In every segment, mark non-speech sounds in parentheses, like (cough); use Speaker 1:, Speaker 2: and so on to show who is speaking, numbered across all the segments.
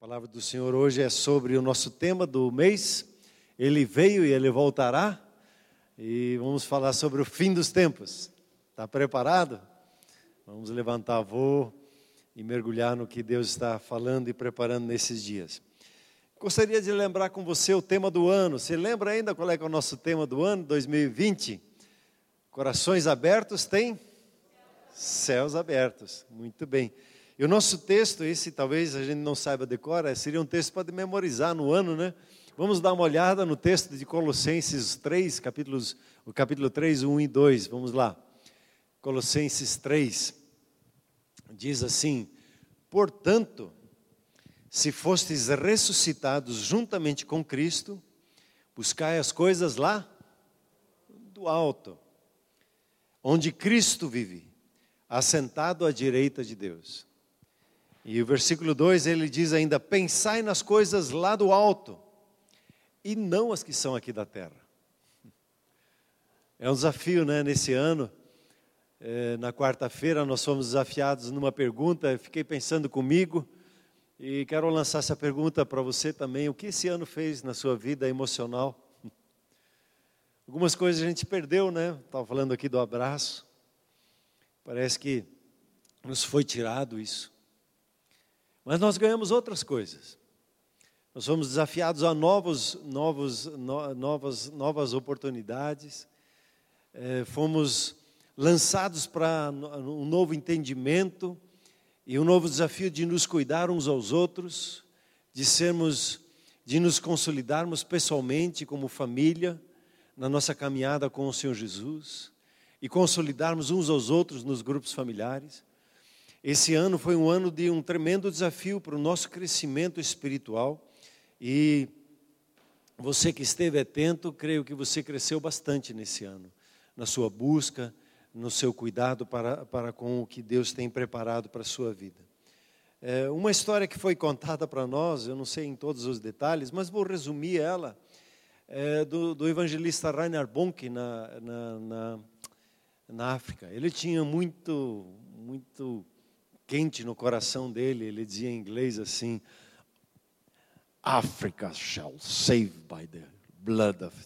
Speaker 1: A palavra do Senhor hoje é sobre o nosso tema do mês. Ele veio e ele voltará. E vamos falar sobre o fim dos tempos. Está preparado? Vamos levantar voo e mergulhar no que Deus está falando e preparando nesses dias. Gostaria de lembrar com você o tema do ano. Você lembra ainda qual é, é o nosso tema do ano 2020? Corações abertos tem céus abertos. Muito bem. E o nosso texto, esse talvez a gente não saiba decora, seria um texto para memorizar no ano, né? Vamos dar uma olhada no texto de Colossenses 3, capítulos, o capítulo 3, 1 e 2. Vamos lá. Colossenses 3 diz assim: Portanto, se fostes ressuscitados juntamente com Cristo, buscai as coisas lá do alto, onde Cristo vive, assentado à direita de Deus. E o versículo 2 ele diz ainda: Pensai nas coisas lá do alto, e não as que são aqui da terra. É um desafio, né? Nesse ano, é, na quarta-feira, nós fomos desafiados numa pergunta. fiquei pensando comigo e quero lançar essa pergunta para você também: o que esse ano fez na sua vida emocional? (laughs) Algumas coisas a gente perdeu, né? Estava falando aqui do abraço. Parece que nos foi tirado isso. Mas nós ganhamos outras coisas. Nós fomos desafiados a novos, novos, no, novas, novas oportunidades. É, fomos lançados para um novo entendimento e um novo desafio de nos cuidar uns aos outros, de sermos, de nos consolidarmos pessoalmente como família na nossa caminhada com o Senhor Jesus e consolidarmos uns aos outros nos grupos familiares. Esse ano foi um ano de um tremendo desafio para o nosso crescimento espiritual e você que esteve atento, creio que você cresceu bastante nesse ano, na sua busca, no seu cuidado para, para com o que Deus tem preparado para a sua vida. É, uma história que foi contada para nós, eu não sei em todos os detalhes, mas vou resumir ela, é do, do evangelista Rainer Bonk na, na, na, na África. Ele tinha muito, muito quente no coração dele, ele dizia em inglês assim: Africa shall save by the blood of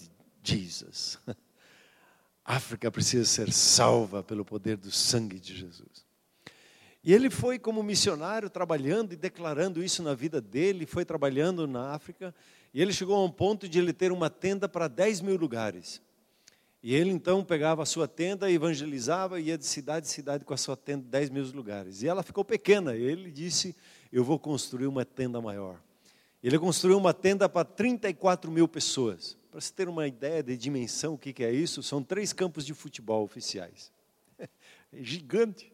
Speaker 1: Jesus. (laughs) África precisa ser salva pelo poder do sangue de Jesus. E ele foi como missionário trabalhando e declarando isso na vida dele, foi trabalhando na África, e ele chegou a um ponto de ele ter uma tenda para 10 mil lugares. E ele então pegava a sua tenda, evangelizava, ia de cidade em cidade com a sua tenda, 10 mil lugares. E ela ficou pequena. Ele disse: Eu vou construir uma tenda maior. Ele construiu uma tenda para 34 mil pessoas. Para você ter uma ideia de dimensão, o que é isso? São três campos de futebol oficiais. (laughs) É gigante.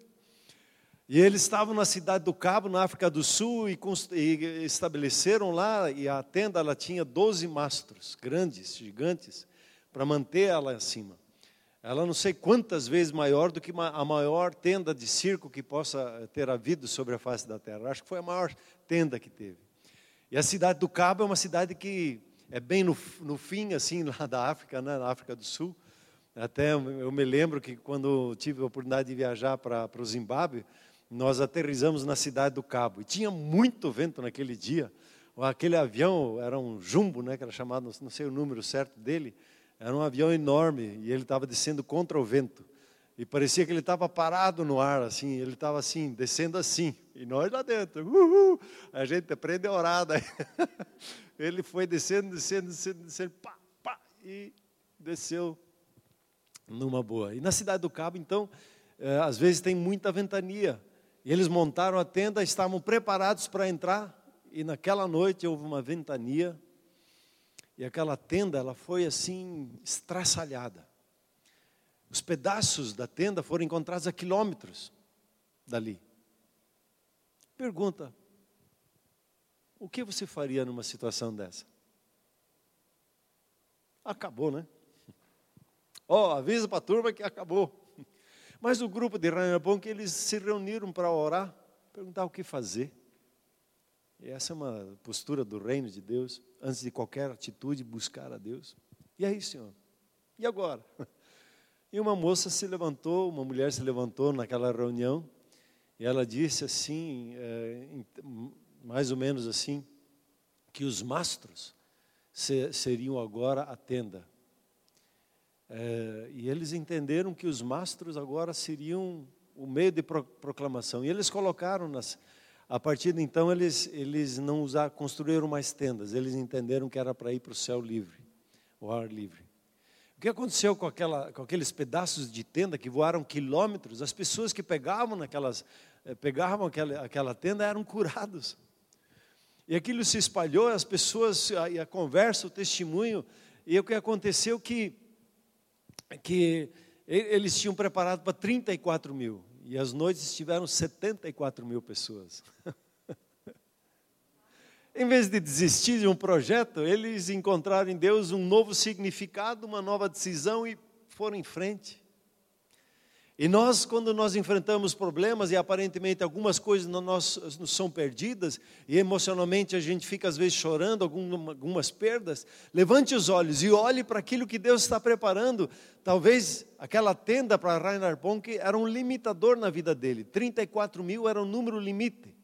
Speaker 1: E eles estavam na cidade do Cabo, na África do Sul, e, e estabeleceram lá, e a tenda ela tinha 12 mastros, grandes, gigantes para manter ela acima. Ela não sei quantas vezes maior do que a maior tenda de circo que possa ter havido sobre a face da terra. Acho que foi a maior tenda que teve. E a cidade do Cabo é uma cidade que é bem no, no fim, assim, (laughs) lá da África, né, na África do Sul. Até eu me lembro que quando tive a oportunidade de viajar para, para o Zimbábue, nós aterrizamos na cidade do Cabo. E tinha muito vento naquele dia. Aquele avião era um jumbo, né, que era chamado, não sei o número certo dele, era um avião enorme e ele estava descendo contra o vento. E parecia que ele estava parado no ar, assim, ele estava assim, descendo assim. E nós lá dentro, uhul, a gente aprende a orar. Daí. (laughs) ele foi descendo, descendo, descendo, descendo, pá, pá, e desceu numa boa. E na cidade do Cabo, então, é, às vezes tem muita ventania. E eles montaram a tenda, estavam preparados para entrar, e naquela noite houve uma ventania e aquela tenda, ela foi assim, estraçalhada. Os pedaços da tenda foram encontrados a quilômetros dali. Pergunta: o que você faria numa situação dessa? Acabou, né? (laughs) Ó, oh, avisa para a turma que acabou. (laughs) Mas o grupo de Rainer Bonk, eles se reuniram para orar, perguntar o que fazer. E essa é uma postura do reino de Deus, antes de qualquer atitude, buscar a Deus. E aí, Senhor? E agora? (laughs) E uma moça se levantou, uma mulher se levantou naquela reunião, e ela disse assim, é, mais ou menos assim: que os mastros seriam agora a tenda. É, e eles entenderam que os mastros agora seriam o meio de proclamação. E eles colocaram nas. A partir de então, eles, eles não usaram, construíram mais tendas, eles entenderam que era para ir para o céu livre, o ar livre. O que aconteceu com, aquela, com aqueles pedaços de tenda que voaram quilômetros? As pessoas que pegavam, naquelas, eh, pegavam aquela, aquela tenda eram curados. E aquilo se espalhou, as pessoas, a, a conversa, o testemunho, e o que aconteceu que, que eles tinham preparado para 34 mil, e as noites tiveram 74 mil pessoas. (laughs) Em vez de desistir de um projeto, eles encontraram em Deus um novo significado, uma nova decisão e foram em frente. E nós, quando nós enfrentamos problemas e aparentemente algumas coisas nos são perdidas e emocionalmente a gente fica às vezes chorando algumas perdas, levante os olhos e olhe para aquilo que Deus está preparando. Talvez aquela tenda para Reinhard Bonk era um limitador na vida dele. 34 mil era um número limite.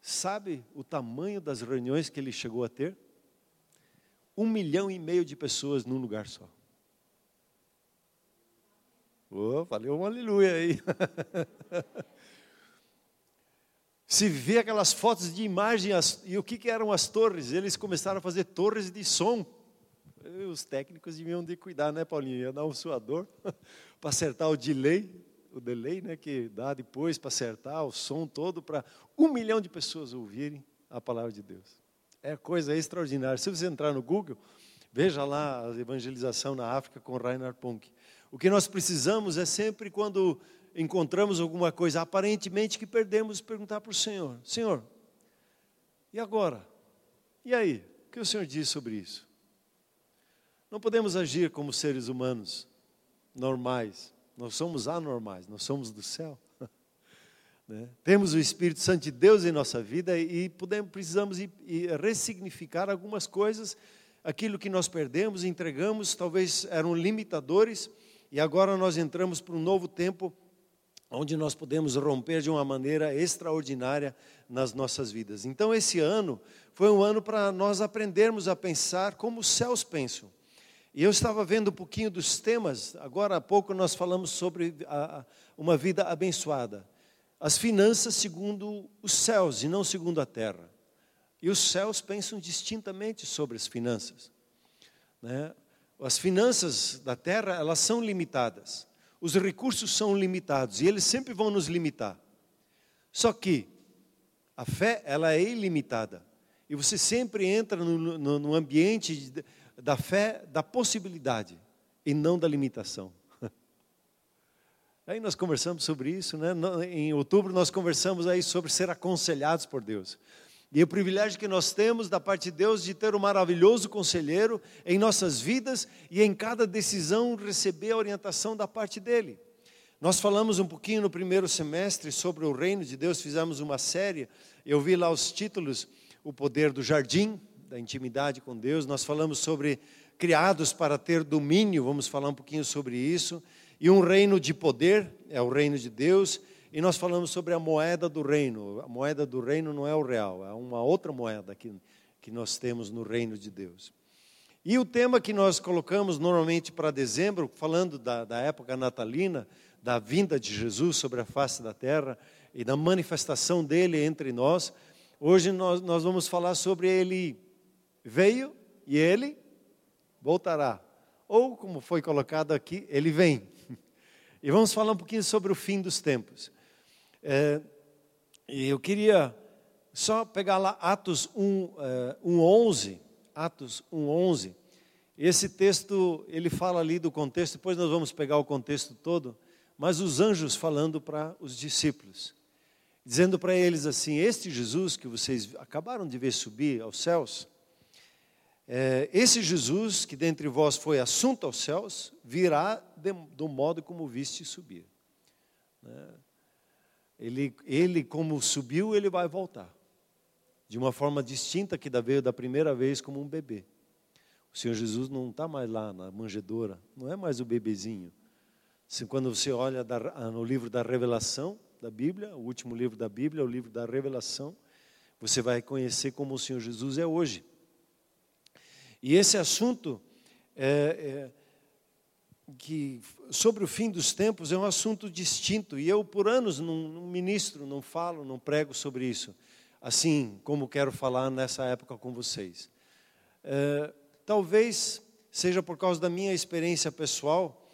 Speaker 1: Sabe o tamanho das reuniões que ele chegou a ter? Um milhão e meio de pessoas num lugar só. Oh, um aleluia aí. (laughs) Se vê aquelas fotos de imagem, e o que, que eram as torres? Eles começaram a fazer torres de som. Os técnicos deviam de cuidar, né, Paulinho? Ia dar um suador (laughs) para acertar o delay o delay né, que dá depois para acertar o som todo para um milhão de pessoas ouvirem a palavra de Deus. É coisa extraordinária. Se você entrar no Google, veja lá a evangelização na África com Reinhard Ponk. O que nós precisamos é sempre quando encontramos alguma coisa aparentemente que perdemos, perguntar para o Senhor: Senhor, e agora? E aí? O que o Senhor diz sobre isso? Não podemos agir como seres humanos normais nós somos anormais, nós somos do céu. (laughs) Né? Temos o Espírito Santo de Deus em nossa vida e podemos, precisamos ir, ir ressignificar algumas coisas. Aquilo que nós perdemos, entregamos, talvez eram limitadores, e agora nós entramos para um novo tempo onde nós podemos romper de uma maneira extraordinária nas nossas vidas. Então, esse ano foi um ano para nós aprendermos a pensar como os céus pensam. E eu estava vendo um pouquinho dos temas, agora há pouco nós falamos sobre a, uma vida abençoada. As finanças segundo os céus e não segundo a terra. E os céus pensam distintamente sobre as finanças. Né? As finanças da terra, elas são limitadas. Os recursos são limitados e eles sempre vão nos limitar. Só que a fé, ela é ilimitada. E você sempre entra no, no, no ambiente de, da fé da possibilidade e não da limitação. (laughs) Aí nós conversamos sobre isso, né? Em outubro nós conversamos aí sobre ser aconselhados por Deus. E o privilégio que nós temos da parte de Deus de ter um maravilhoso conselheiro em nossas vidas e em cada decisão receber a orientação da parte dele. Nós falamos um pouquinho no primeiro semestre sobre o reino de Deus, fizemos uma série, eu vi lá os títulos, o poder do jardim, da intimidade com Deus. Nós falamos sobre criados para ter domínio, vamos falar um pouquinho sobre isso. E um reino de poder, é o reino de Deus. E nós falamos sobre a moeda do reino. A moeda do reino não é o real, é uma outra moeda que, que nós temos no reino de Deus. E o tema que nós colocamos normalmente para dezembro, falando da, da época natalina, da vinda de Jesus sobre a face da terra e da manifestação dele entre nós, hoje nós, nós vamos falar sobre ele veio e ele voltará. Ou, como foi colocado aqui, ele vem. (laughs) E vamos falar um pouquinho sobre o fim dos tempos. É, eu queria só pegar lá Atos 1, é, 1 11, Atos 1, 11. Esse texto, ele fala ali do contexto, depois nós vamos pegar o contexto todo, mas os anjos falando para os discípulos, dizendo para eles assim: Este Jesus que vocês acabaram de ver subir aos céus, é, esse Jesus, que dentre vós foi assunto aos céus, virá de, do modo como viste subir. Né? Ele, ele, como subiu, ele vai voltar. De uma forma distinta que veio da primeira vez como um bebê. O Senhor Jesus não está mais lá na manjedoura, não é mais o bebezinho. Assim, quando você olha da, no livro da Revelação da Bíblia, o último livro da Bíblia, o livro da Revelação, você vai conhecer como o Senhor Jesus é hoje. E esse assunto é, é, que sobre o fim dos tempos é um assunto distinto e eu por anos não, não ministro, não falo, não prego sobre isso, assim como quero falar nessa época com vocês. É, talvez seja por causa da minha experiência pessoal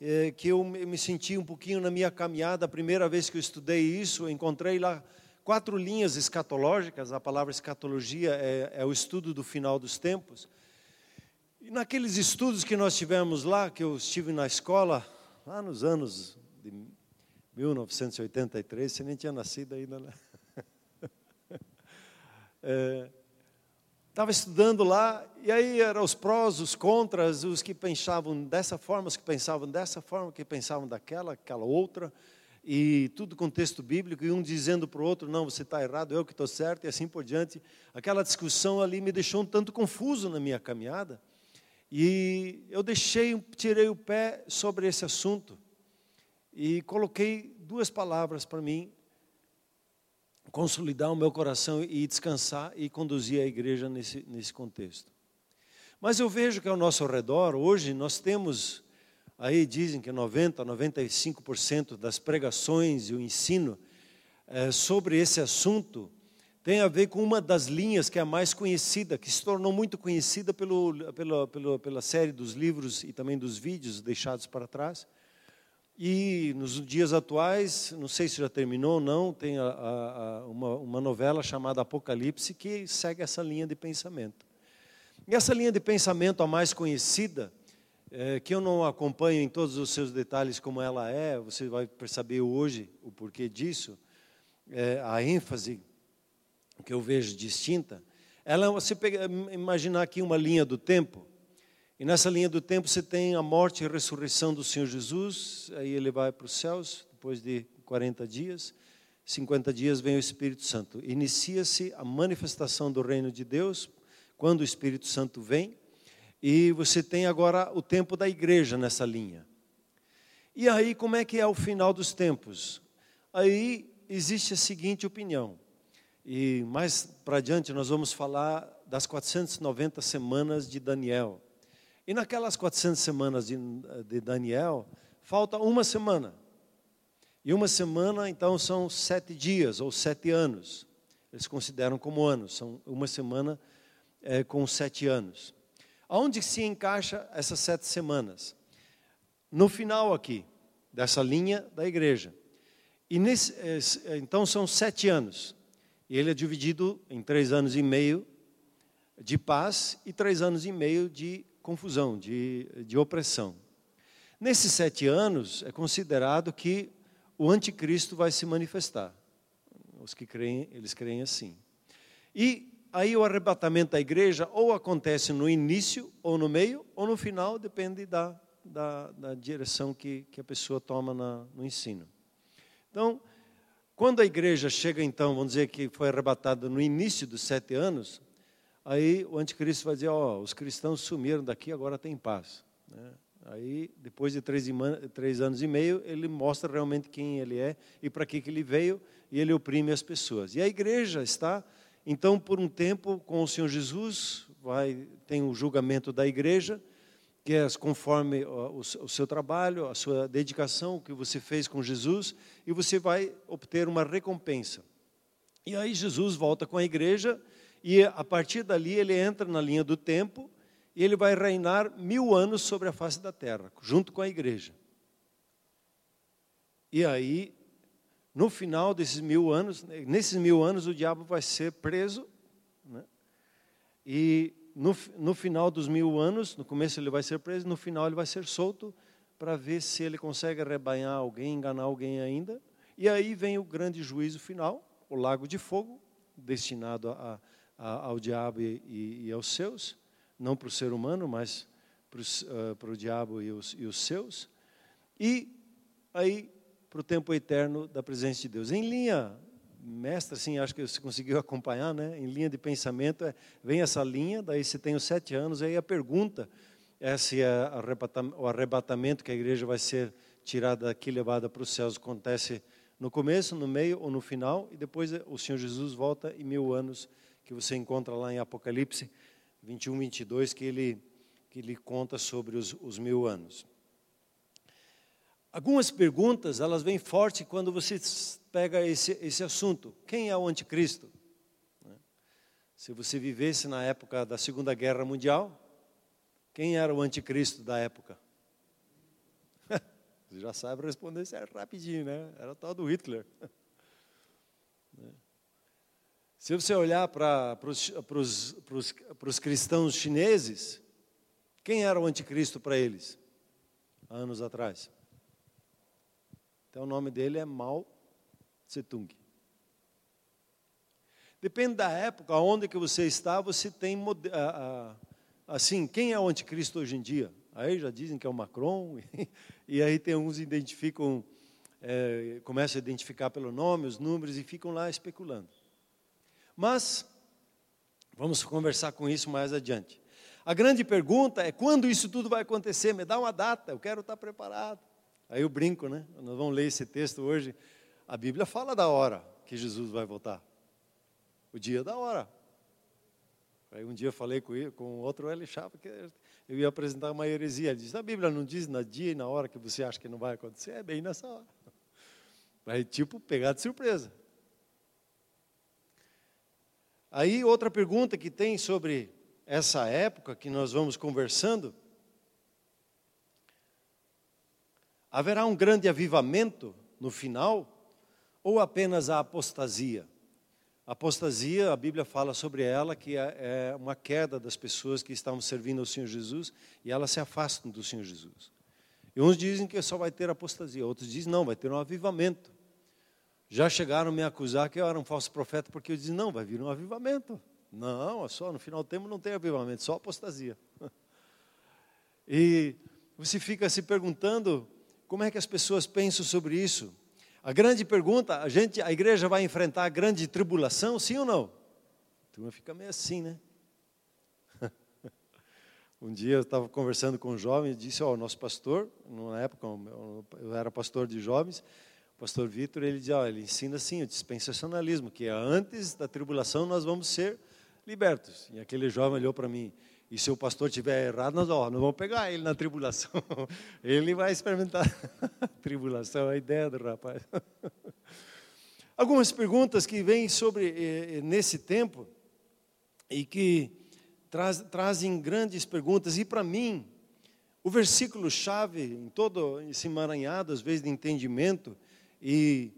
Speaker 1: é, que eu me senti um pouquinho na minha caminhada. A primeira vez que eu estudei isso, eu encontrei lá quatro linhas escatológicas. A palavra escatologia é, é o estudo do final dos tempos. E naqueles estudos que nós tivemos lá, que eu estive na escola, lá nos anos de 1983, você nem tinha nascido ainda, né? Estava (laughs) é, estudando lá, e aí eram os prós, os contras, os que pensavam dessa forma, os que pensavam dessa forma, os que pensavam daquela, aquela outra, e tudo com texto bíblico, e um dizendo para o outro, não, você está errado, eu que estou certo, e assim por diante. Aquela discussão ali me deixou um tanto confuso na minha caminhada. E eu deixei, tirei o pé sobre esse assunto e coloquei duas palavras para mim consolidar o meu coração e descansar e conduzir a igreja nesse, nesse contexto. Mas eu vejo que ao nosso redor, hoje, nós temos, aí dizem que 90%, 95% das pregações e o ensino é, sobre esse assunto tem a ver com uma das linhas que é a mais conhecida, que se tornou muito conhecida pelo, pelo, pelo, pela série dos livros e também dos vídeos deixados para trás. E nos dias atuais, não sei se já terminou ou não, tem a, a, uma, uma novela chamada Apocalipse que segue essa linha de pensamento. E essa linha de pensamento, a mais conhecida, é, que eu não acompanho em todos os seus detalhes como ela é, você vai perceber hoje o porquê disso, é, a ênfase que eu vejo distinta, ela você pega, imaginar aqui uma linha do tempo, e nessa linha do tempo você tem a morte e a ressurreição do Senhor Jesus, aí ele vai para os céus, depois de 40 dias, 50 dias vem o Espírito Santo. Inicia-se a manifestação do reino de Deus, quando o Espírito Santo vem, e você tem agora o tempo da igreja nessa linha. E aí, como é que é o final dos tempos? Aí existe a seguinte opinião. E mais para adiante nós vamos falar das 490 semanas de Daniel. E naquelas 400 semanas de, de Daniel, falta uma semana. E uma semana, então, são sete dias ou sete anos. Eles consideram como anos, são uma semana é, com sete anos. Aonde se encaixa essas sete semanas? No final aqui, dessa linha da igreja. E nesse, é, então são sete anos. Ele é dividido em três anos e meio de paz e três anos e meio de confusão, de, de opressão. Nesses sete anos, é considerado que o anticristo vai se manifestar. Os que creem, eles creem assim. E aí o arrebatamento da igreja ou acontece no início, ou no meio, ou no final, depende da, da, da direção que, que a pessoa toma na, no ensino. Então, quando a igreja chega, então, vamos dizer que foi arrebatada no início dos sete anos, aí o anticristo vai dizer: Ó, oh, os cristãos sumiram daqui, agora tem paz. Né? Aí, depois de três, três, anos e meio, ele mostra realmente quem ele é e para que, que ele veio, e ele oprime as pessoas. E a igreja está, então, por um tempo com o Senhor Jesus, vai, tem o julgamento da igreja que é conforme o, seu trabalho, a sua dedicação, o que você fez com Jesus, e você vai obter uma recompensa. E aí Jesus volta com a igreja, e a partir dali ele entra na linha do tempo, e ele vai reinar mil anos sobre a face da terra, junto com a igreja. E aí, no final desses mil anos, nesses mil anos, o diabo vai ser preso, né? e no, no final dos mil anos, no começo ele vai ser preso, no final ele vai ser solto para ver se ele consegue arrebanhar alguém, enganar alguém ainda. E aí vem o grande juízo final, o lago de fogo, destinado a, a, ao diabo e, e, aos seus, não para o ser humano, mas para, uh, para o diabo e os, e os seus. E aí para o tempo eterno da presença de Deus. Em linha mestre, assim, acho que você conseguiu acompanhar, né? Em linha de pensamento, é, vem essa linha, daí você tem os sete anos, aí a pergunta é se é o arrebatamento que a igreja vai ser tirada daqui, levada para os céus, acontece No começo, no meio ou no final, e depois o Senhor Jesus volta em mil anos, que você encontra lá em Apocalipse 21, 22, que ele, que ele conta sobre os, os mil anos. Algumas perguntas, elas vêm forte quando você pega esse, esse assunto. Quem é o anticristo? Né? Se você vivesse na época da Segunda Guerra Mundial, quem era o anticristo da época? (laughs) Você já sabe responder isso é rapidinho, né? Era o tal do Hitler. (laughs) Né? Se você olhar para os cristãos chineses, quem era o anticristo para eles, anos atrás? Então o nome dele é Mao Tse-tung. Depende da época, onde que você está, você tem assim, quem é o anticristo hoje em dia? Aí já dizem que é o Macron, (laughs) e, aí tem uns identificam, é, começam a identificar pelo nome, os números, e ficam lá especulando. Mas, vamos conversar com isso mais adiante. A grande pergunta é quando isso tudo vai acontecer? Me dá uma data, eu quero estar preparado. Aí eu brinco, né? Nós vamos ler esse texto hoje. A Bíblia fala da hora que Jesus vai voltar. O dia da hora. Aí um dia eu falei com, ele, com outro, ele achava que eu ia apresentar uma heresia. Ele disse, a Bíblia não diz na dia e na hora que você acha que não vai acontecer, é bem nessa hora. Aí, tipo, pegar de surpresa. Aí, outra pergunta que tem sobre essa época que nós vamos conversando, Haverá um grande avivamento no final ou apenas a apostasia? A apostasia, a Bíblia fala sobre ela que é, é uma queda das pessoas que estavam servindo ao Senhor Jesus e elas se afastam do Senhor Jesus. E uns dizem que só vai ter apostasia, outros dizem não, vai ter um avivamento. Já chegaram a me acusar que eu era um falso profeta porque eu disse não, vai vir um avivamento. Não, é só no final do tempo não tem avivamento, só apostasia. (laughs) E você fica se perguntando como é que as pessoas pensam sobre isso? A grande pergunta, a gente, a igreja vai enfrentar a grande tribulação, sim ou não? A turma fica meio assim, né? (laughs) um dia eu estava conversando com um jovem e disse, ó, oh, o nosso pastor, na época eu era pastor de jovens, o pastor Vitor, ele diz, ó, ele ensina assim, o dispensacionalismo, que é antes da tribulação nós vamos ser libertos. E aquele jovem olhou para mim, e se o pastor tiver errado, nós, ó, nós vamos pegar ele na tribulação. (laughs) Ele vai experimentar (laughs) tribulação, a ideia do rapaz. (laughs) Algumas perguntas que vêm sobre eh, eh, nesse tempo e que traz, trazem grandes perguntas. E para mim, o versículo chave em todo esse emaranhado, às vezes de entendimento, e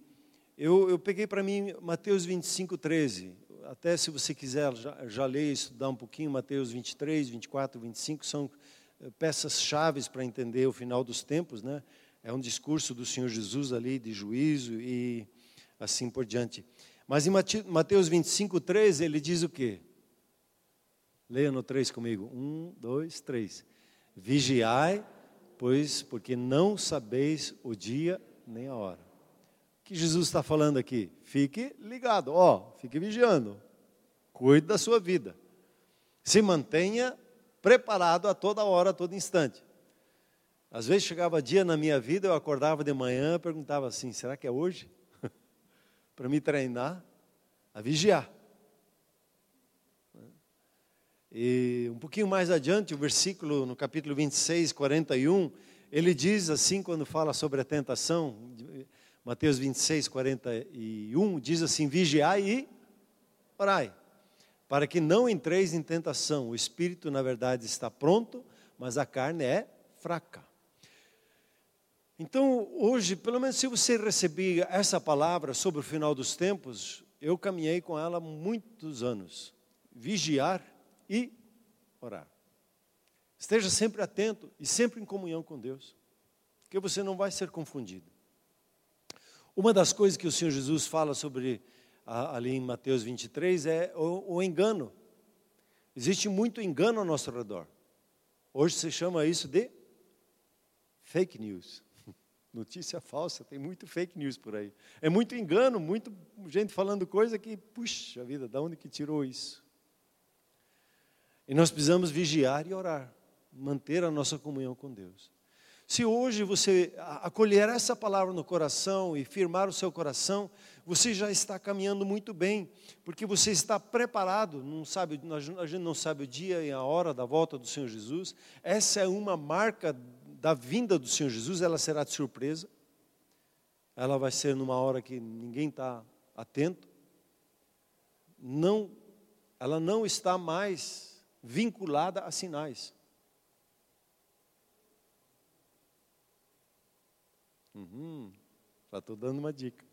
Speaker 1: eu, eu peguei para mim Mateus 25, 13 até se você quiser já, já ler e estudar um pouquinho, Mateus 23, 24, 25, são eh, peças chaves para entender o final dos tempos, né? É um discurso do Senhor Jesus ali de juízo e assim por diante. Mas em Mateus 25, 13, ele diz o quê? Leia no 3 comigo. Um, dois, três. Vigiai, pois, porque não sabeis o dia nem a hora que Jesus está falando aqui? Fique ligado, ó, fique vigiando. Cuide da sua vida. Se mantenha preparado a toda hora, a todo instante. Às vezes chegava dia na minha vida, eu acordava de manhã perguntava assim: será que é hoje? (laughs) Para me treinar a vigiar. E um pouquinho mais adiante, o versículo no capítulo 26, 41, ele diz assim, quando fala sobre a tentação, Mateus 26, 41, diz assim: Vigiai e orai, para que não entreis em tentação. O espírito, na verdade, está pronto, mas a carne é fraca. Então, hoje, pelo menos se você receber essa palavra sobre o final dos tempos, eu caminhei com ela muitos anos. Vigiar e orar. Esteja sempre atento e sempre em comunhão com Deus, porque você não vai ser confundido. Uma das coisas que o Senhor Jesus fala sobre ali em Mateus 23 é o, o engano. Existe muito engano ao nosso redor. Hoje se chama isso de fake news. (laughs) Notícia falsa, tem muito fake news por aí. É muito engano, muito gente falando coisa que, puxa vida, da onde que tirou isso? E nós precisamos vigiar e orar, manter a nossa comunhão com Deus. Se hoje você acolher essa palavra no coração e firmar o seu coração, você já está caminhando muito bem, porque você está preparado, não sabe, a gente não sabe o dia e a hora da volta do Senhor Jesus. Essa é uma marca da vinda do Senhor Jesus, ela será de surpresa. Ela vai ser numa hora que ninguém está atento. Não, ela não está mais vinculada a sinais. Uhum, já estou dando uma dica.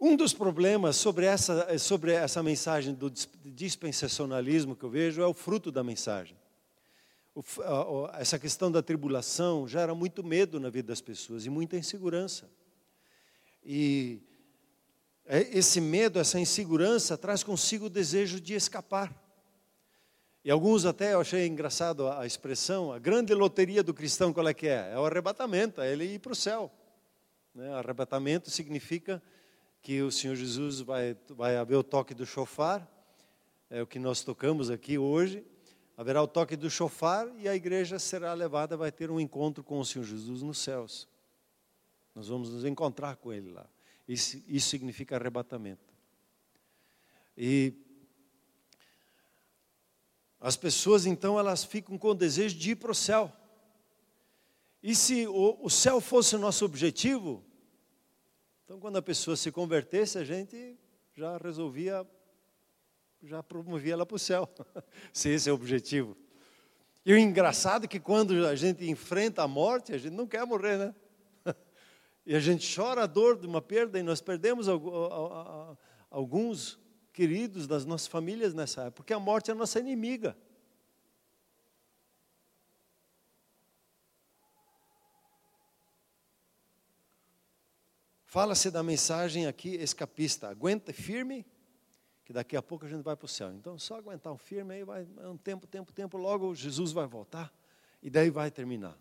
Speaker 1: Um dos problemas sobre essa, sobre essa mensagem do dispensacionalismo que eu vejo é o fruto da mensagem. O, a, essa questão da tribulação gera muito medo na vida das pessoas e muita insegurança. E é, esse medo, essa insegurança traz consigo o desejo de escapar. E alguns até eu achei engraçado a, expressão, a grande loteria do cristão qual é que é? É o arrebatamento, é ele ir para o céu. Né? Arrebatamento significa que o Senhor Jesus vai, vai haver o toque do chofar, é o que nós tocamos aqui hoje, haverá o toque do chofar e a igreja será levada, vai ter um encontro com o Senhor Jesus nos céus. Nós vamos nos encontrar com Ele lá. Isso, isso significa arrebatamento. E as pessoas então elas ficam com o desejo de ir para o céu. E se o, o céu fosse o nosso objetivo, então quando a pessoa se convertesse, a gente já resolvia, já promovia ela para o céu, (laughs) se esse é o objetivo. E o engraçado é que quando a gente enfrenta a morte, a gente não quer morrer, né? (laughs) E a gente chora a dor de uma perda, e nós perdemos alguns queridos das nossas famílias nessa época, porque a morte é a nossa inimiga. Fala-se da mensagem aqui escapista. Aguenta firme, que daqui a pouco a gente vai para o céu. Então, só aguentar um firme aí, vai um tempo, tempo, tempo, logo Jesus vai voltar e daí vai terminar.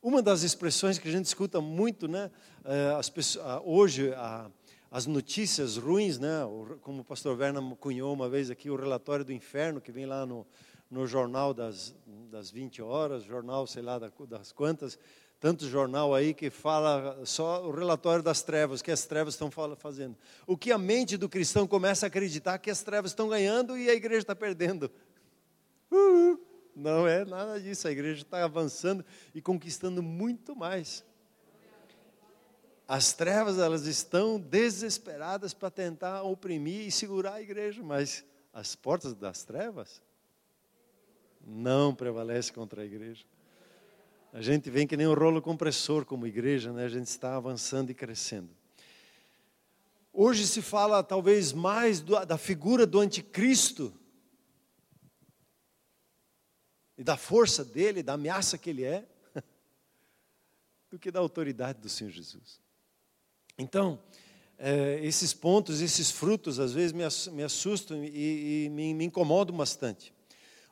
Speaker 1: Uma das expressões que a gente escuta muito, né, eh, as pessoas, hoje, as notícias ruins, né, como o pastor Werner cunhou uma vez aqui, o relatório do inferno, que vem lá no, no jornal das, das 20 horas, jornal, sei lá, das quantas, tanto jornal aí que fala só o relatório das trevas, que as trevas estão fazendo. O que a mente do cristão começa a acreditar que as trevas estão ganhando e a igreja está perdendo. Uhul. Não é nada disso, a igreja está avançando e conquistando muito mais. As trevas, elas estão desesperadas para tentar oprimir e segurar a igreja, mas as portas das trevas não prevalecem contra a igreja. A gente vem que nem um rolo compressor como igreja, né? a gente está avançando e crescendo. Hoje se fala talvez mais do, da figura do anticristo e da força dele, da ameaça que ele é, (laughs) do que da autoridade do Senhor Jesus. Então, é, esses pontos, esses frutos, às vezes me assustam e, e me, me incomodam bastante.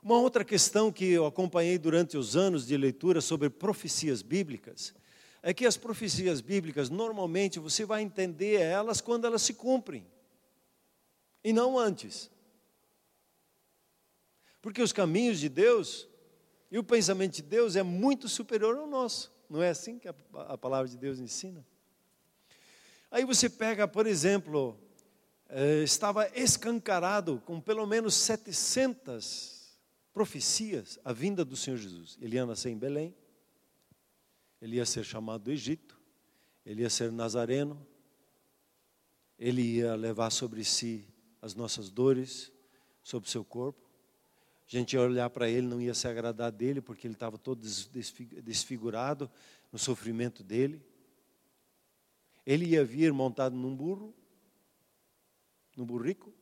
Speaker 1: Uma outra questão que eu acompanhei durante os anos de leitura sobre profecias bíblicas é que as profecias bíblicas, normalmente, você vai entender elas quando elas se cumprem, e não antes. Porque os caminhos de Deus e o pensamento de Deus é muito superior ao nosso. Não é assim que a, a palavra de Deus ensina? Aí você pega, por exemplo, eh, estava escancarado com pelo menos 700 profecias a vinda do Senhor Jesus. Ele ia nascer em Belém, ele ia ser chamado do Egito, ele ia ser nazareno, ele ia levar sobre si as nossas dores, sobre o seu corpo. A gente ia olhar para ele, não ia se agradar dele, porque ele estava todo desfigurado no sofrimento dele. Ele ia vir montado num burro, no burrico.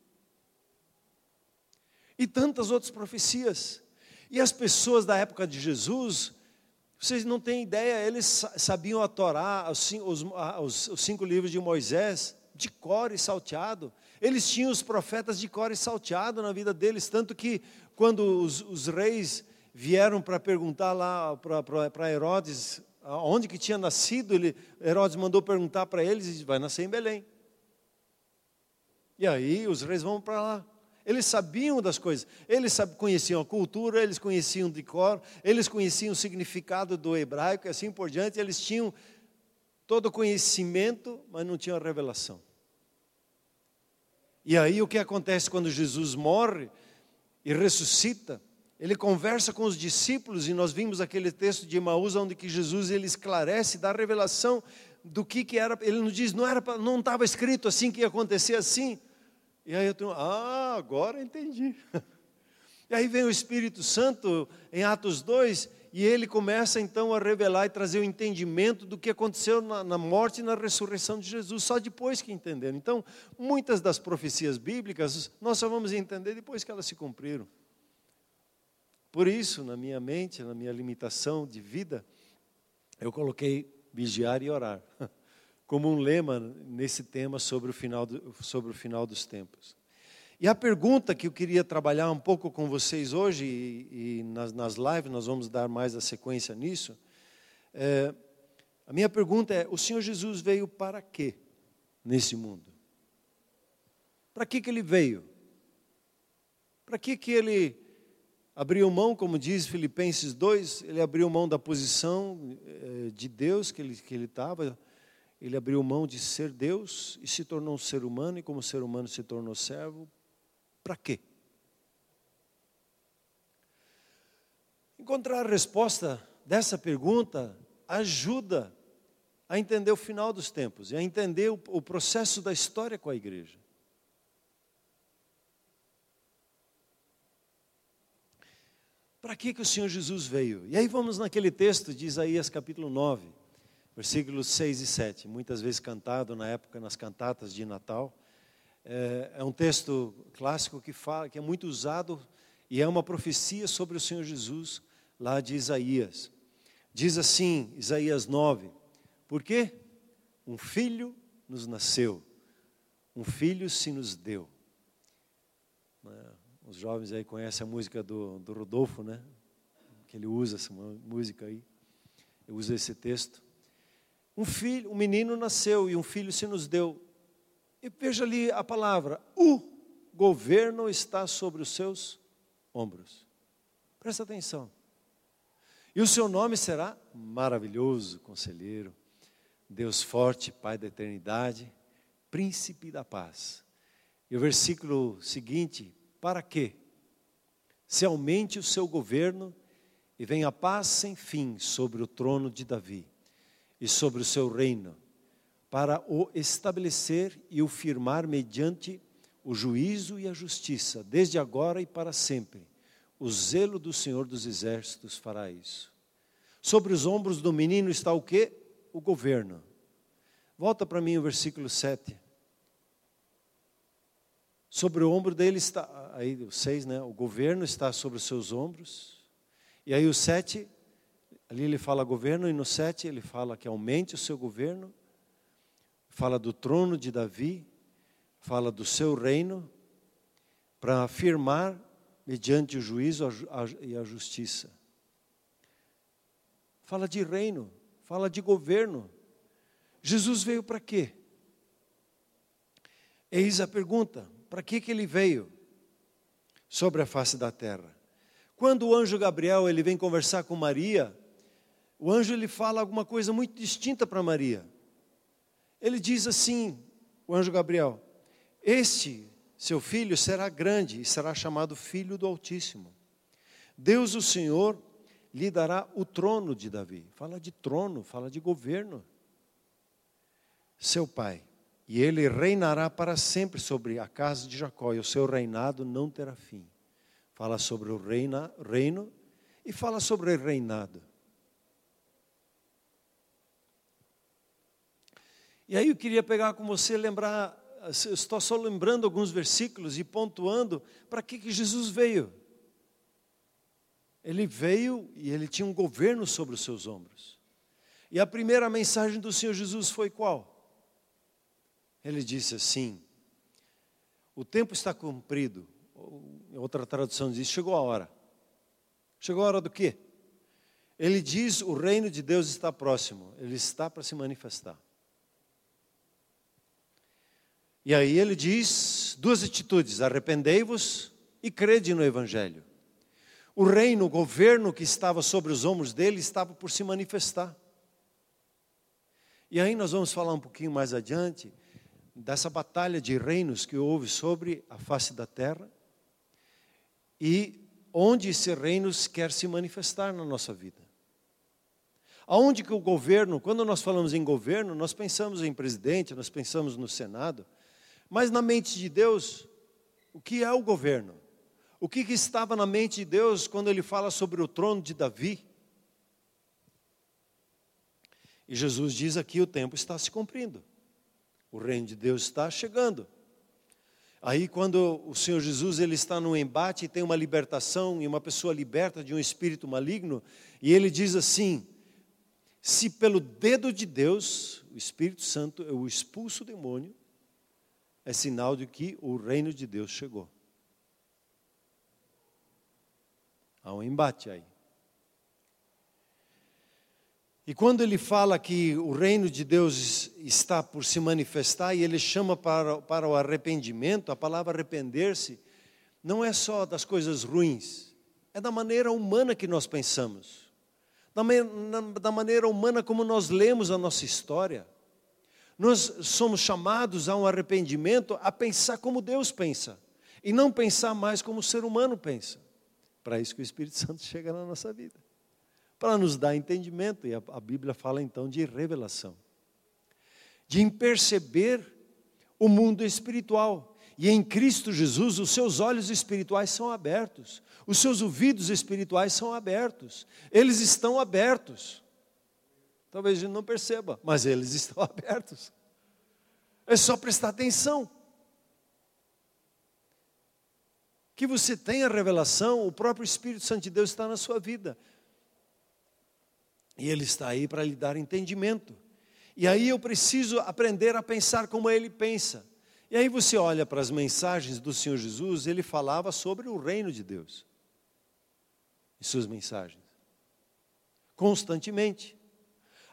Speaker 1: E tantas outras profecias. E as pessoas da época de Jesus, vocês não têm ideia, eles sabiam a Torá, os, os, os cinco livros de Moisés, de cor e salteado. Eles tinham os profetas de cor e salteado na vida deles, tanto que quando os, os reis vieram para perguntar lá para Herodes onde que tinha nascido, ele, Herodes mandou perguntar para eles e disse, vai nascer em Belém. E aí os reis vão para lá. Eles sabiam das coisas, eles conheciam a cultura, eles conheciam de cor, eles conheciam o significado do hebraico e assim por diante, eles tinham todo o conhecimento, mas não tinham a revelação. E aí o que acontece quando Jesus morre e ressuscita? Ele conversa com os discípulos e nós vimos aquele texto de Emaús onde que Jesus ele esclarece, dá revelação do que que era, ele nos diz, não era não estava escrito assim que ia acontecer assim. E aí eu tenho, ah, agora entendi. (laughs) E aí vem o Espírito Santo em Atos 2 e ele começa então a revelar e trazer o entendimento do que aconteceu na, na, morte e na ressurreição de Jesus, só depois que entenderam. Então, muitas das profecias bíblicas nós só vamos entender depois que elas se cumpriram. Por isso, na minha mente, na minha limitação de vida, eu coloquei vigiar e orar. (laughs) como um lema nesse tema sobre o final, do, sobre o final dos tempos. E a pergunta que eu queria trabalhar um pouco com vocês hoje, e, e nas, nas, lives nós vamos dar mais a sequência nisso, é, a minha pergunta é: o Senhor Jesus veio para quê nesse mundo? Para que, que ele veio? Para que, que ele abriu mão, como diz Filipenses 2, ele abriu mão da posição é, de Deus que ele estava. Que ele ele abriu mão de ser Deus e se tornou um ser humano, e como ser humano se tornou servo. Para quê? Encontrar a resposta dessa pergunta ajuda a entender o final dos tempos e a entender o, o processo da história com a igreja. Para que, que o Senhor Jesus veio? E aí vamos naquele texto de Isaías capítulo 9 versículos 6 e 7, muitas vezes cantado na época nas cantatas de Natal. É, é, um texto clássico que fala, que é muito usado e é uma profecia sobre o Senhor Jesus lá de Isaías. Diz assim, Isaías 9: Por quê? Um filho nos nasceu, um filho se nos deu. Os jovens aí conhecem a música do, do Rodolfo, né? Que ele usa essa música aí. Eu uso esse texto. Um filho, um menino nasceu e um filho se nos deu. E veja ali a palavra: o governo está sobre os seus ombros. Presta atenção. E o seu nome será maravilhoso, conselheiro, Deus forte, Pai da eternidade, príncipe da paz. E o versículo seguinte: para quê? Se aumente o seu governo e venha a paz sem fim sobre o trono de Davi e sobre o seu reino, para o estabelecer e o firmar mediante o juízo e a justiça, desde agora e para sempre. O zelo do Senhor dos Exércitos fará isso. Sobre os ombros do menino está o que? O governo. Volta para mim o versículo 7. Sobre o ombro dele está, aí o 6, né? O governo está sobre os seus ombros. E aí o 7, Ali ele fala governo, e no 7 ele fala que aumente o seu governo, fala do trono de Davi, fala do seu reino, para afirmar, mediante o juízo e a justiça. Fala de reino, fala de governo. Jesus veio para quê? Eis a pergunta: para que, que ele veio sobre a face da terra? Quando o anjo Gabriel ele vem conversar com Maria, o anjo ele fala alguma coisa muito distinta para Maria. Ele diz assim, o anjo Gabriel: Este seu filho será grande e será chamado Filho do Altíssimo. Deus, o Senhor, lhe dará o trono de Davi. Fala de trono, fala de governo. Seu pai. E ele reinará para sempre sobre a casa de Jacó, e o seu reinado não terá fim. Fala sobre o reina, reino e fala sobre o reinado. E aí eu queria pegar com você, lembrar, estou só lembrando alguns versículos e pontuando para que, que Jesus veio. Ele veio e ele tinha um governo sobre os seus ombros. E a primeira mensagem do Senhor Jesus foi qual? Ele disse assim: O tempo está cumprido. Outra tradução diz: Chegou a hora. Chegou a hora do quê? Ele diz: O reino de Deus está próximo. Ele está para se manifestar. E aí ele diz duas atitudes: arrependei-vos e crede no Evangelho. O reino, o governo que estava sobre os ombros dele estava por se manifestar. E aí nós vamos falar um pouquinho mais adiante dessa batalha de reinos que houve sobre a face da terra e onde esse reino quer se manifestar na nossa vida. Aonde que o governo, quando nós falamos em governo, nós pensamos em presidente, nós pensamos no Senado, mas na mente de Deus, o que é o governo? O que, que estava na mente de Deus quando ele fala sobre o trono de Davi? E Jesus diz aqui: o tempo está se cumprindo, o reino de Deus está chegando. Aí, quando o Senhor Jesus ele está no embate e tem uma libertação, e uma pessoa liberta de um espírito maligno, e ele diz assim: se pelo dedo de Deus, o Espírito Santo, eu expulso o demônio, é sinal de que o reino de Deus chegou. Há um embate aí. E quando ele fala que o reino de Deus está por se manifestar e ele chama para, para o arrependimento, a palavra arrepender-se não é só das coisas ruins, é da maneira humana que nós pensamos, da, da maneira humana como nós lemos a nossa história. Nós somos chamados a um arrependimento a pensar como Deus pensa e não pensar mais como o ser humano pensa. Para isso que o Espírito Santo chega na nossa vida. Para nos dar entendimento, e a, a Bíblia fala então de revelação. De perceber o mundo espiritual. E em Cristo Jesus, os seus olhos espirituais são abertos, os seus ouvidos espirituais são abertos, eles estão abertos. Talvez a gente não perceba, mas eles (laughs) estão abertos. É só prestar atenção. que você tenha revelação, o próprio Espírito Santo de Deus está na sua vida. E Ele está aí para lhe dar entendimento. E aí eu preciso aprender a pensar como Ele pensa. E aí você olha para as mensagens do Senhor Jesus, ele falava sobre o reino de Deus. Em suas mensagens. Constantemente.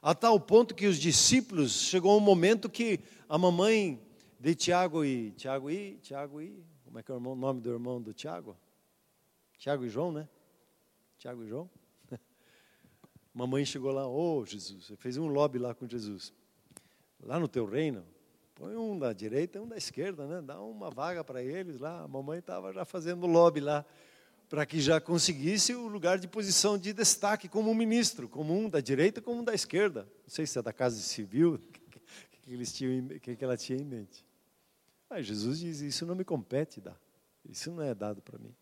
Speaker 1: A tal ponto que os discípulos, chegou um momento que a mamãe de Tiago e Tiago e Tiago e como é que é o nome do irmão do Tiago? Tiago e João, né? Tiago e João. Mamãe chegou lá, ô oh, Jesus, fez um lobby lá com Jesus. Lá no teu reino, põe um da direita e um da esquerda, né? Dá uma vaga para eles lá. A mamãe estava já fazendo lobby lá, para que já conseguisse o lugar de posição de destaque como ministro, como um da direita como um da esquerda. Não sei se é da Casa Civil, (laughs) o que, eles tinham, que, que ela tinha em mente. Aí Jesus diz: Isso não me compete dar, isso não é dado para mim.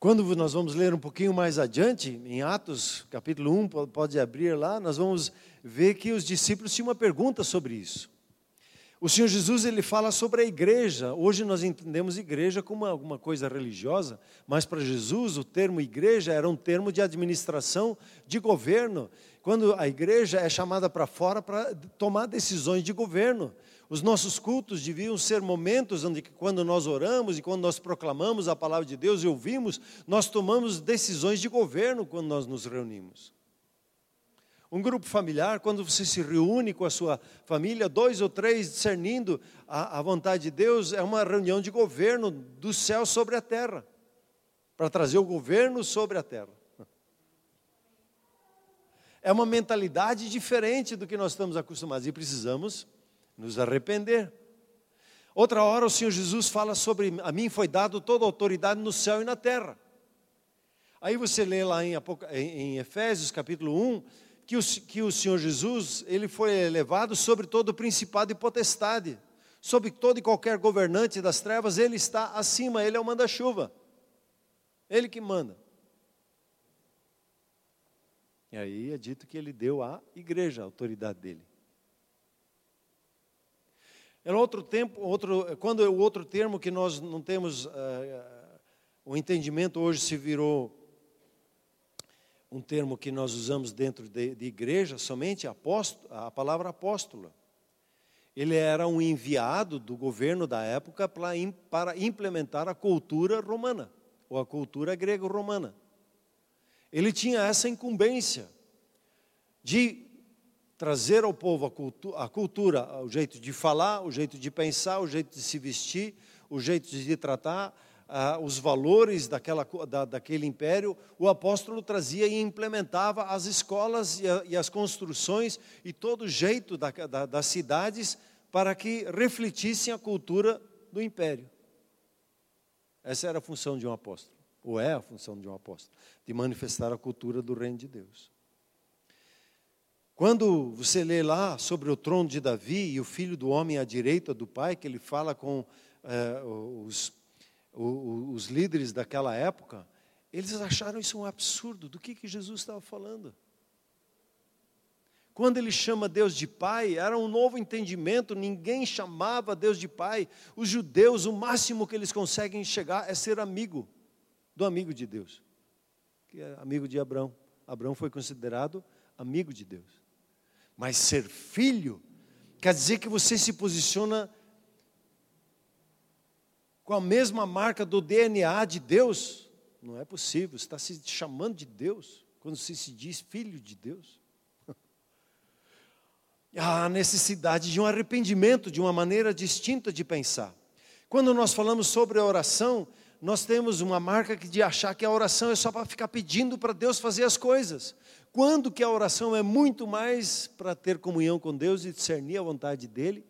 Speaker 1: Quando nós vamos ler um pouquinho mais adiante, em Atos, capítulo 1, pode abrir lá, nós vamos ver que os discípulos tinham uma pergunta sobre isso. O Senhor Jesus ele fala sobre a igreja. Hoje nós entendemos igreja como alguma coisa religiosa, mas para Jesus o termo igreja era um termo de administração, de governo. Quando a igreja é chamada para fora para tomar decisões de governo. Os nossos cultos deviam ser momentos onde, quando nós oramos e quando nós proclamamos a palavra de Deus e ouvimos, nós tomamos decisões de governo quando nós nos reunimos. Um grupo familiar, quando você se reúne com a sua família, dois ou três discernindo a, a vontade de Deus, é uma reunião de governo do céu sobre a terra para trazer o governo sobre a terra. É uma mentalidade diferente do que nós estamos acostumados e precisamos nos arrepender. Outra hora o Senhor Jesus fala sobre a mim foi dado toda a autoridade no céu e na terra. Aí você lê lá em, em Efésios capítulo 1 que o, que o Senhor Jesus ele foi elevado sobre todo o principado e potestade, sobre todo e qualquer governante das trevas, ele está acima, ele é o manda-chuva. Ele que manda. E aí é dito que ele deu à igreja a autoridade dele. Era outro tempo, outro, quando o outro termo que nós não temos, uh, o entendimento hoje se virou um termo que nós usamos dentro de, de igreja, somente apóstolo, a palavra apóstolo. Ele era um enviado do governo da época para implementar a cultura romana, ou a cultura grego-romana. Ele tinha essa incumbência de trazer ao povo a, cultu a cultura, o jeito de falar, o jeito de pensar, o jeito de se vestir, o jeito de tratar, os valores daquela, da, daquele império, o apóstolo trazia e implementava as escolas e, a, e as construções e todo o jeito da, da, das cidades para que refletissem a cultura do império. Essa era a função de um apóstolo, ou é a função de um apóstolo, de manifestar a cultura do reino de Deus. Quando você lê lá sobre o trono de Davi e o filho do homem à direita do pai, que ele fala com eh, os, os, os, líderes daquela época, eles acharam isso um absurdo. Do que, que Jesus estava falando? Quando ele chama Deus de Pai, era um novo entendimento, ninguém chamava Deus de Pai. Os judeus, o máximo que eles conseguem chegar é ser amigo do amigo de Deus, que é amigo de Abraão. Abraão foi considerado amigo de Deus. Mas ser filho quer dizer que você se posiciona com a mesma marca do DNA de Deus. Não é possível, você está se chamando de Deus quando você se diz filho de Deus. (laughs) Há necessidade de um arrependimento, de uma maneira distinta de pensar. Quando nós falamos sobre a oração, nós temos uma marca de achar que a oração é só para ficar pedindo para Deus fazer as coisas. Quando que a oração é muito mais para ter comunhão com Deus e discernir a vontade dEle,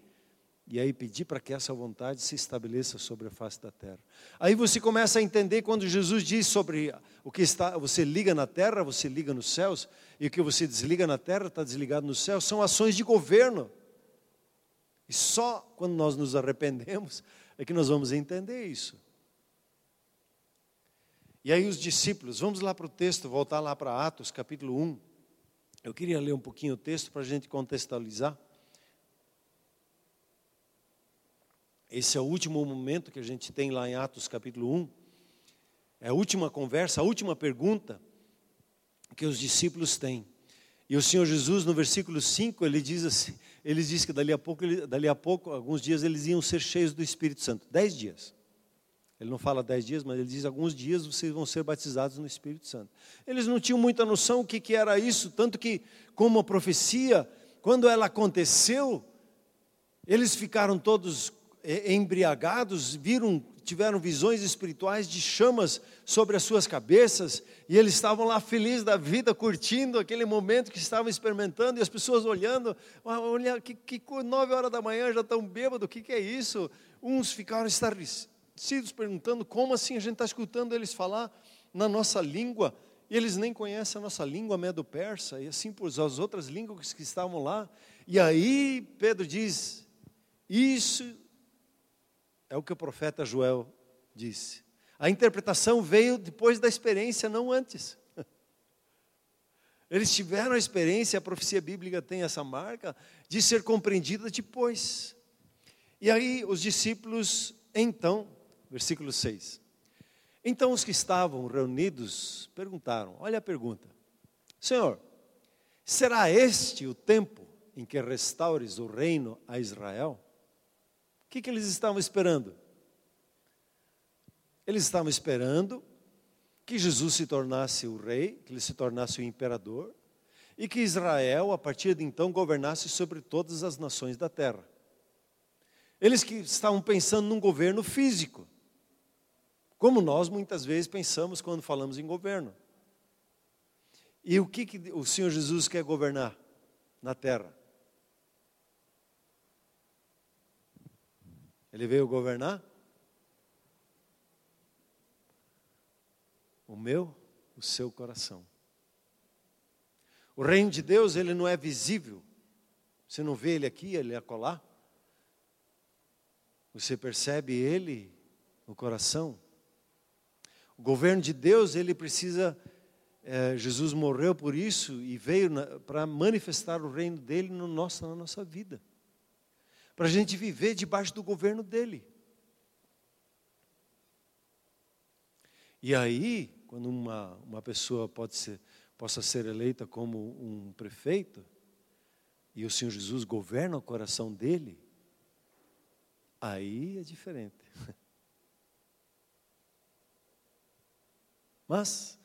Speaker 1: e aí pedir para que essa vontade se estabeleça sobre a face da terra. Aí você começa a entender quando Jesus diz sobre o que está, você liga na terra, você liga nos céus, e o que você desliga na terra está desligado nos céus, são ações de governo. E só quando nós nos arrependemos é que nós vamos entender isso. E aí os discípulos, vamos lá para o texto, voltar lá para Atos, capítulo 1. Eu queria ler um pouquinho o texto para a gente contextualizar. Esse é o último momento que a gente tem lá em Atos, capítulo 1. É a última conversa, a última pergunta que os discípulos têm. E o Senhor Jesus, no versículo 5, ele diz assim, ele diz que dali a pouco, dali a pouco, alguns dias eles iam ser cheios do Espírito Santo. Dez dias. Ele não fala dez dias, mas ele diz alguns dias vocês vão ser batizados no Espírito Santo. Eles não tinham muita noção o que, que era isso, tanto que, como a profecia, quando ela aconteceu, eles ficaram todos embriagados, viram, tiveram visões espirituais de chamas sobre as suas cabeças, e eles estavam lá felizes da vida, curtindo aquele momento que estavam experimentando, e as pessoas olhando, olha, que, que nove horas da manhã já estão bêbados, o que, que é isso? Uns ficaram estarrecidos sidos perguntando como assim a gente está escutando eles falar na nossa língua, e eles nem conhecem a nossa língua medo-persa, e assim por as outras línguas que estavam lá. E aí Pedro diz: Isso é o que o profeta Joel disse. A interpretação veio depois da experiência, não antes. (laughs) Eles tiveram a experiência, a profecia bíblica tem essa marca, de ser compreendida depois. E aí os discípulos, então, versículo 6. Então os que estavam reunidos perguntaram: olha a pergunta, Senhor, será este o tempo em que restaures o reino a Israel? O que, que eles estavam esperando? Eles estavam esperando que Jesus se tornasse o rei, que ele se tornasse o imperador, e que Israel, a partir de então, governasse sobre todas as nações da terra. Eles que estavam pensando num governo físico como nós muitas vezes pensamos quando falamos em governo. E o que, que o Senhor Jesus quer governar na terra? Ele veio governar? O meu, o seu coração. O reino de Deus, ele não é visível. Você não vê ele aqui, ele acolá. Você percebe ele no coração. O governo de Deus, ele precisa. É, Jesus morreu por isso e veio para manifestar o reino dele no nosso, na nossa vida. Para a gente viver debaixo do governo dele. E aí, quando uma, uma pessoa pode ser, possa ser eleita como um prefeito, e o Senhor Jesus governa o coração dele, aí é diferente. Mas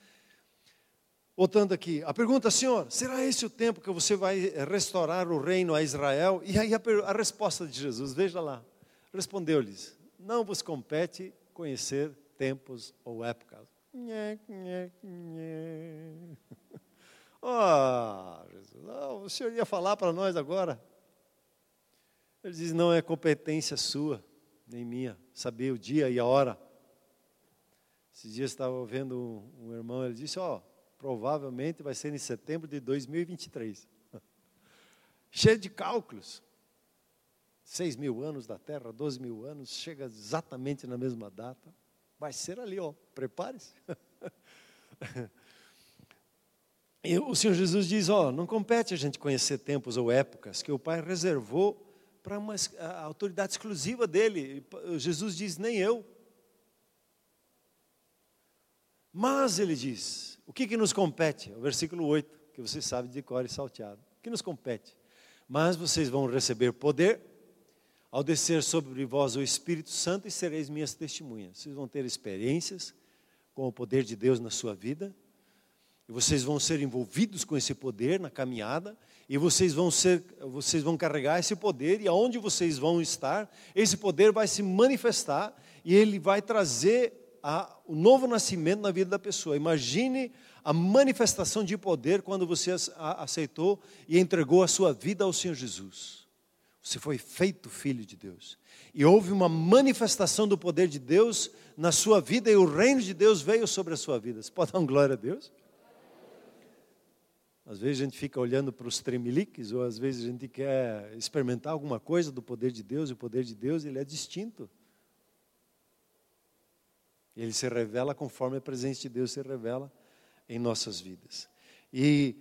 Speaker 1: Voltando aqui, a pergunta, Senhor, será esse o tempo que você vai restaurar o reino a Israel? E aí a, a resposta de Jesus, veja lá, respondeu-lhes: Não vos compete conhecer tempos ou épocas. Nhê, nhê, nhê. (laughs) Oh, Jesus, oh, o Senhor ia falar para nós agora. Ele diz: Não é competência sua, nem minha, saber o dia e a hora. Esses dias estava vendo um, um irmão, ele disse: Ó. Oh, Provavelmente vai ser em setembro de 2023. (laughs) Cheio de cálculos. 6 mil anos da Terra, 12 mil anos, chega exatamente na mesma data. Vai ser ali, ó, prepare-se. (laughs) E o Senhor Jesus diz: ó, não compete a gente conhecer tempos ou épocas que o Pai reservou para uma autoridade exclusiva dele. Jesus diz: nem eu. Mas ele diz: o que, que nos compete? O versículo 8, que você sabe de cor e salteado. O que nos compete? Mas vocês vão receber poder ao descer sobre vós o Espírito Santo e sereis minhas testemunhas. Vocês vão ter experiências com o poder de Deus na sua vida. E vocês vão ser envolvidos com esse poder na caminhada, e vocês vão ser, vocês vão carregar esse poder, e aonde vocês vão estar, esse poder vai se manifestar, e ele vai trazer a, o novo nascimento na vida da pessoa. Imagine a manifestação de poder quando você aceitou e entregou a sua vida ao Senhor Jesus. Você foi feito filho de Deus. E houve uma manifestação do poder de Deus na sua vida e o reino de Deus veio sobre a sua vida. Você pode dar um glória a Deus? Às vezes a gente fica olhando para os tremeliques, ou às vezes a gente quer experimentar alguma coisa do poder de Deus, e o poder de Deus ele é distinto. Ele se revela conforme a presença de Deus se revela em nossas vidas. E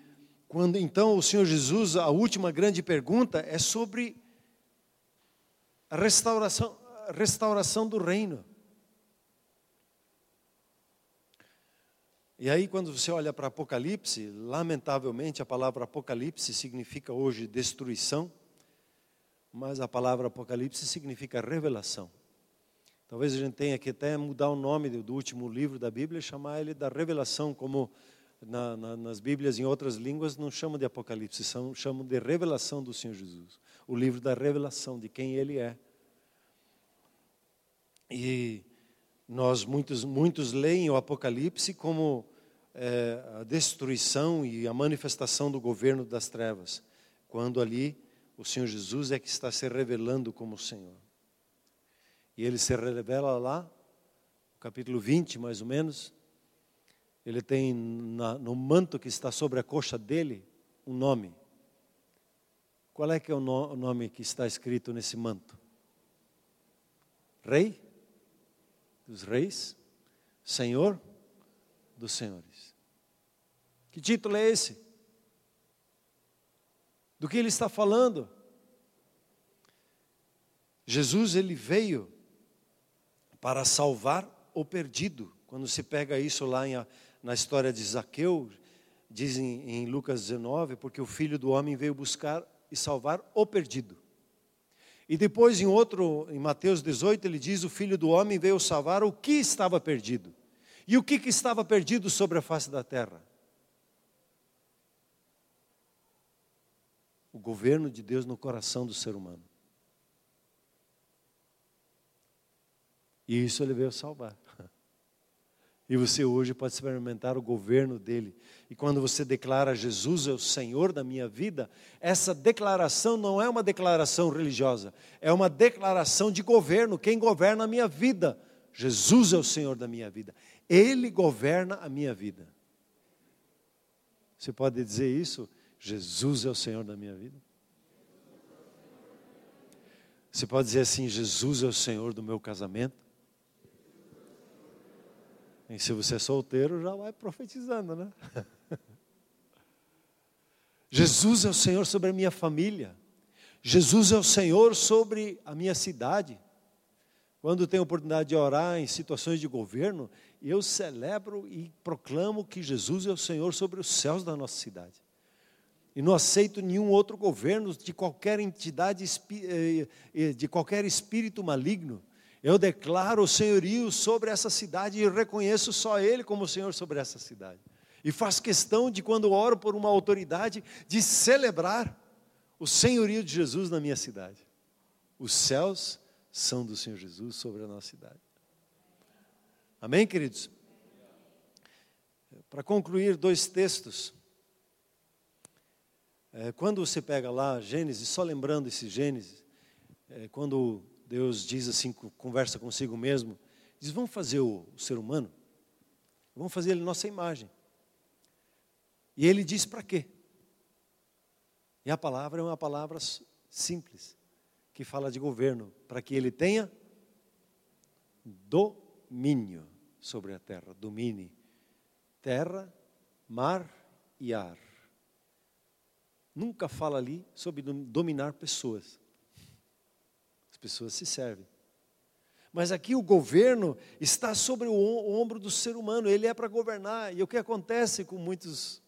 Speaker 1: quando então o Senhor Jesus, a última grande pergunta é sobre a restauração, a restauração do reino. E aí, quando você olha para Apocalipse, lamentavelmente a palavra Apocalipse significa hoje destruição, mas a palavra Apocalipse significa revelação. Talvez a gente tenha que até mudar o nome do último livro da Bíblia e chamar ele da Revelação, como na, na, nas Bíblias em outras línguas não chamam de Apocalipse, são, chamam de Revelação do Senhor Jesus. O livro da revelação de quem Ele é. E nós, muitos, muitos leem o Apocalipse como é, a destruição e a manifestação do governo das trevas, quando ali o Senhor Jesus é que está se revelando como o Senhor. E ele se revela lá, capítulo 20, mais ou menos. Ele tem na, no manto que está sobre a coxa dele um nome. Qual é que é o, no, o nome que está escrito nesse manto? Rei dos reis, Senhor dos senhores. Que título é esse? Do que ele está falando? Jesus ele veio para salvar o perdido. Quando se pega isso lá em, na história de Zaqueu, diz em, em Lucas 19, porque o filho do homem veio buscar e salvar o perdido. E depois em outro, em Mateus 18, ele diz: O filho do homem veio salvar o que estava perdido. E o que, que estava perdido sobre a face da terra? O governo de Deus no coração do ser humano. E isso ele veio salvar. (laughs) E você hoje pode experimentar o governo dele. E quando você declara Jesus é o Senhor da minha vida, essa declaração não é uma declaração religiosa, é uma declaração de governo. Quem governa a minha vida? Jesus é o Senhor da minha vida. Ele governa a minha vida. Você pode dizer isso? Jesus é o Senhor da minha vida. Você pode dizer assim: Jesus é o Senhor do meu casamento. E se você é solteiro, já vai profetizando, né? (laughs) Jesus é o Senhor sobre a minha família. Jesus é o Senhor sobre a minha cidade. Quando tenho oportunidade de orar em situações de governo, eu celebro e proclamo que Jesus é o Senhor sobre os céus da nossa cidade. E não aceito nenhum outro governo de qualquer entidade, eh, eh, de qualquer espírito maligno. Eu declaro o senhorio sobre essa cidade e reconheço só Ele como Senhor sobre essa cidade. E faz questão de, quando oro por uma autoridade, de celebrar o senhorio de Jesus na minha cidade. Os céus são do Senhor Jesus sobre a nossa cidade. Amém, queridos? Para concluir, dois textos. É, quando você pega lá Gênesis, só lembrando esse Gênesis, é, quando Deus diz assim, conversa consigo mesmo, diz: vamos fazer o, o ser humano, vamos fazer ele nossa imagem. E ele diz para quê? E a palavra é uma palavra simples, que fala de governo, para que ele tenha domínio sobre a terra, domine terra, mar e ar. Nunca fala ali sobre dominar pessoas. As pessoas se servem. Mas aqui o governo está sobre o ombro do ser humano, ele é para governar. E o que acontece com muitos.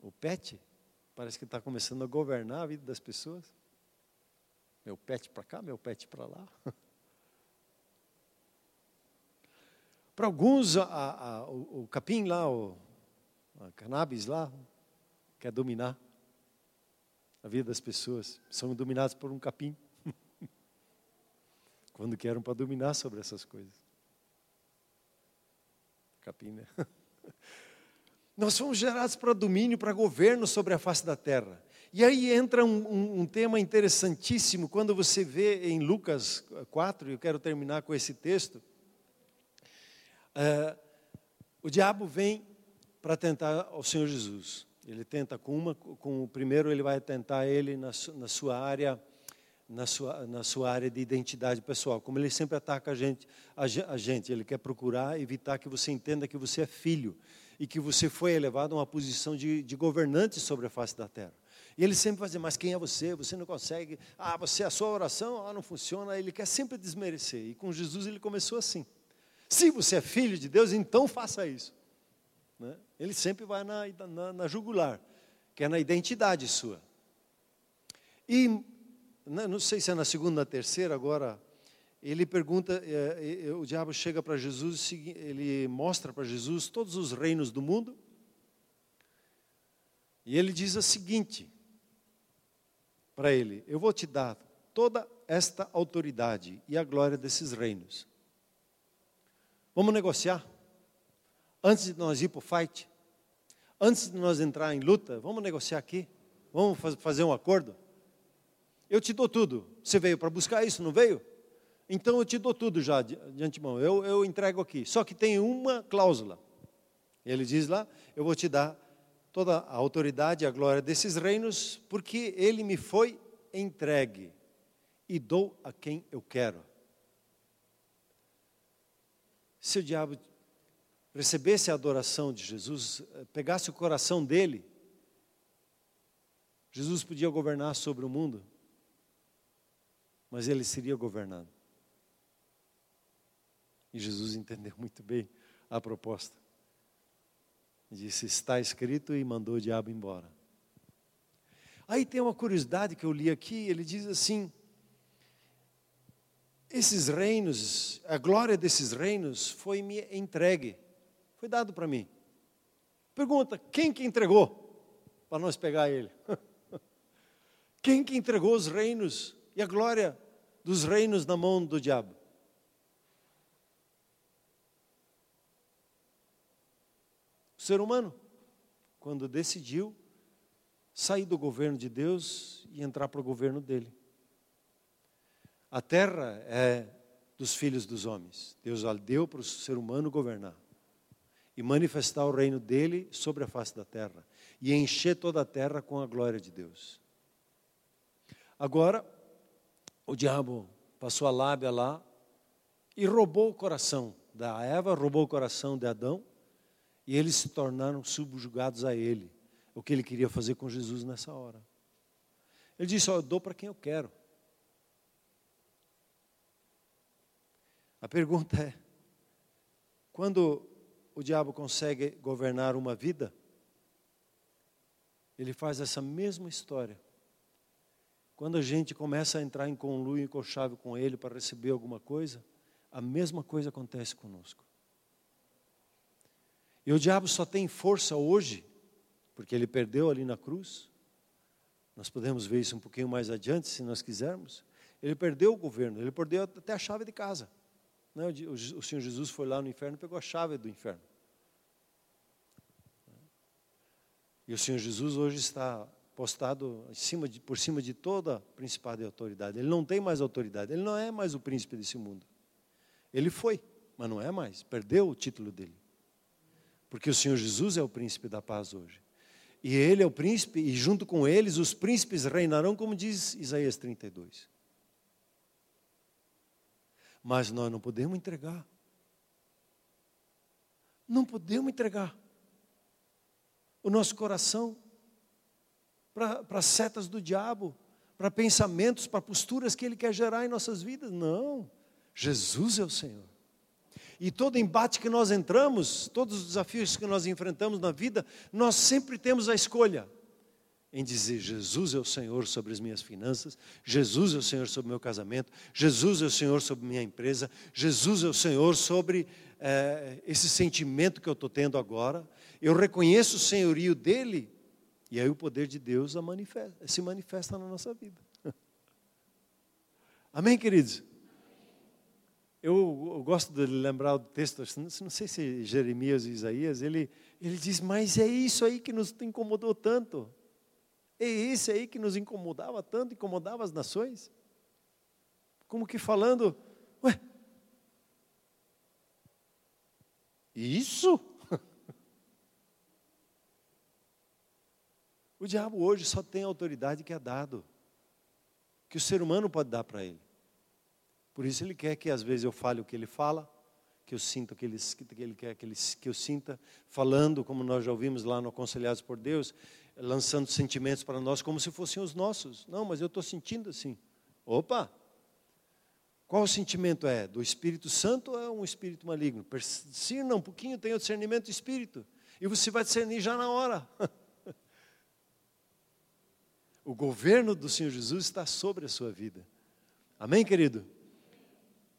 Speaker 1: O pet parece que está começando a governar a vida das pessoas. Meu pet para cá, meu pet para lá. (laughs) Para alguns, a, a, o, o capim lá, o, a cannabis lá, quer dominar a vida das pessoas. São dominados por um capim. (laughs) Quando querem para dominar sobre essas coisas. Capim, né? (laughs) Nós fomos gerados para domínio, para governo sobre a face da terra. E aí entra um, um, um, tema interessantíssimo, quando você vê em Lucas 4, eu quero terminar com esse texto. Uh, o diabo vem para tentar ao Senhor Jesus. Ele tenta com uma, com o primeiro ele vai tentar ele na, na sua área, na sua, na sua área de identidade pessoal. Como ele sempre ataca a gente, a, a gente, ele quer procurar evitar que você entenda que você é filho e que você foi elevado a uma posição de, de governante sobre a face da terra. E ele sempre vai dizer, mas quem é você? Você não consegue. Ah, você, a sua oração ah, não funciona. Ele quer sempre desmerecer. E com Jesus ele começou assim. Se você é filho de Deus, então faça isso. Né? Ele sempre vai na, na, na jugular, que é na identidade sua. E, né, não sei se é na segunda, ou na terceira, agora, ele pergunta, é, é, o diabo chega para Jesus, ele mostra para Jesus todos os reinos do mundo, e ele diz o seguinte para ele: Eu vou te dar toda esta autoridade e a glória desses reinos. Vamos negociar? Antes de nós ir para o fight, antes de nós entrar em luta, vamos negociar aqui? Vamos fazer um acordo? Eu te dou tudo. Você veio para buscar isso, não veio? Então eu te dou tudo já de, de antemão. Eu, eu entrego aqui. Só que tem uma cláusula. Ele diz lá: Eu vou te dar toda a autoridade e a glória desses reinos, porque ele me foi entregue e dou a quem eu quero. Se o diabo recebesse a adoração de Jesus, eh, pegasse o coração dele, Jesus podia governar sobre o mundo, mas ele seria governado. E Jesus entendeu (laughs) muito bem a proposta. Disse: Está escrito e mandou o diabo embora. Aí tem uma curiosidade que eu li aqui: ele diz assim, esses reinos, a glória desses reinos foi me entregue foi dado para mim. Pergunta: quem que entregou para nós pegar ele? (laughs) Quem que entregou os reinos e a glória dos reinos na mão do diabo? O ser humano, quando decidiu sair do governo de Deus e entrar para o governo dele. A terra é dos filhos dos homens. Deus a deu para o ser humano governar e manifestar o reino dele sobre a face da terra e encher toda a terra com a glória de Deus. Agora, o diabo passou a lábia lá e roubou o coração da Eva, roubou o coração de Adão e eles se tornaram subjugados a ele. O que ele queria fazer com Jesus nessa hora. Ele disse: oh, Eu dou para quem eu quero. A pergunta é: quando o diabo consegue governar uma vida, ele faz essa mesma história. Quando a gente começa a entrar em conluio e conchave com ele para receber alguma coisa, a mesma coisa acontece conosco. E o diabo só tem força hoje, porque ele perdeu ali na cruz. Nós podemos ver isso um pouquinho mais adiante, se nós quisermos. Ele perdeu o governo, ele perdeu até a chave de casa. Né? O Senhor Jesus foi lá no inferno e pegou a chave do inferno. E o Senhor Jesus hoje está postado cima de, por cima de toda a principal de autoridade. Ele não tem mais autoridade, ele não é mais o príncipe desse mundo. Ele foi, mas não é mais, perdeu o título dele. Porque o Senhor Jesus é o príncipe da paz hoje. E ele é o príncipe, e junto com eles os príncipes reinarão, como diz Isaías 32. Mas nós não podemos entregar. Não podemos entregar o nosso coração para setas do diabo, para pensamentos, para posturas que ele quer gerar em nossas vidas. Não. Jesus é o Senhor. E todo embate que nós entramos, todos os desafios que nós enfrentamos na vida, nós sempre temos a escolha em dizer: Jesus é o Senhor sobre as minhas finanças, Jesus é o Senhor sobre o meu casamento, Jesus é o Senhor sobre minha empresa, Jesus é o Senhor sobre é, esse sentimento que eu estou tendo agora. Eu reconheço o senhorio dele, e aí o poder de Deus manifesta, se manifesta na nossa vida. (laughs) Amém, queridos? Eu, eu, gosto de lembrar o texto, não sei se Jeremias e Isaías, ele, ele diz, mas é isso aí que nos incomodou tanto. É esse aí que nos incomodava tanto, incomodava as nações. Como que falando, ué, isso? (laughs) O diabo hoje só tem a autoridade que é dado, que o ser humano pode dar para ele. Por isso ele quer que às vezes eu fale o que ele fala, que eu sinta o que ele, que ele quer que, ele, que eu sinta, falando, como nós já ouvimos lá no Aconselhados por Deus, lançando sentimentos para nós como se fossem os nossos. Não, mas eu estou sentindo assim. Opa! Qual o sentimento é? Do Espírito Santo ou é um espírito maligno? Discerna um pouquinho, tenha o discernimento do Espírito. E você vai discernir já na hora. (laughs) o governo do Senhor Jesus está sobre a sua vida. Amém, querido?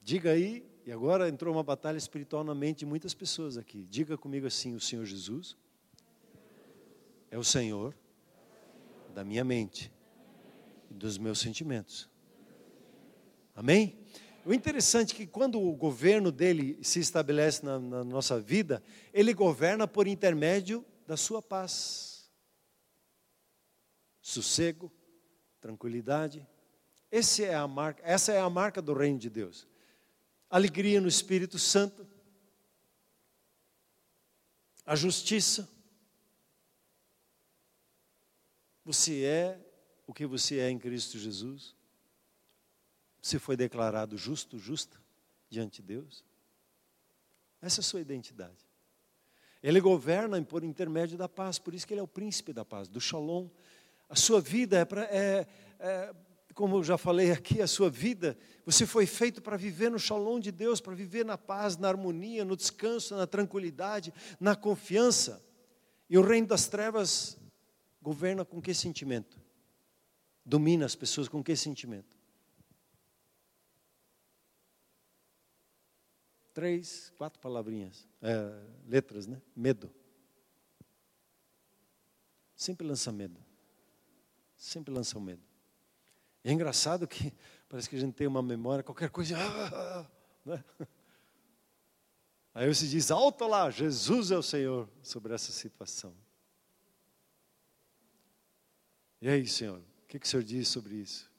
Speaker 1: Diga aí, e agora entrou uma batalha espiritual na mente de muitas pessoas aqui. Diga comigo assim: o Senhor Jesus é o Senhor da minha mente e dos meus sentimentos. Amém? O interessante é que quando o governo dele se estabelece na, na nossa vida, ele governa por intermédio da sua paz, sossego, tranquilidade. Esse é a marca, essa é a marca do reino de Deus alegria no Espírito Santo, a justiça. Você é o que você é em Cristo Jesus. Você foi declarado justo, justa diante de Deus. Essa é a sua identidade. Ele governa por intermédio da paz, por isso que ele é o príncipe da paz, do shalom. A sua vida é, é, é como eu já falei aqui, a sua vida, você foi feito para viver no shalom de Deus, para viver na paz, na harmonia, no descanso, na tranquilidade, na confiança. E o reino das trevas governa com que sentimento? Domina as pessoas com que sentimento? Três, quatro palavrinhas, é, letras, né? Medo. Sempre lança medo. Sempre lança o medo. É engraçado que (laughs) parece que a gente tem uma memória, qualquer coisa. Ah, (laughs) né? Aí você diz, alto lá, Jesus é o Senhor sobre essa situação. E aí, Senhor, o que, que o Senhor diz sobre isso?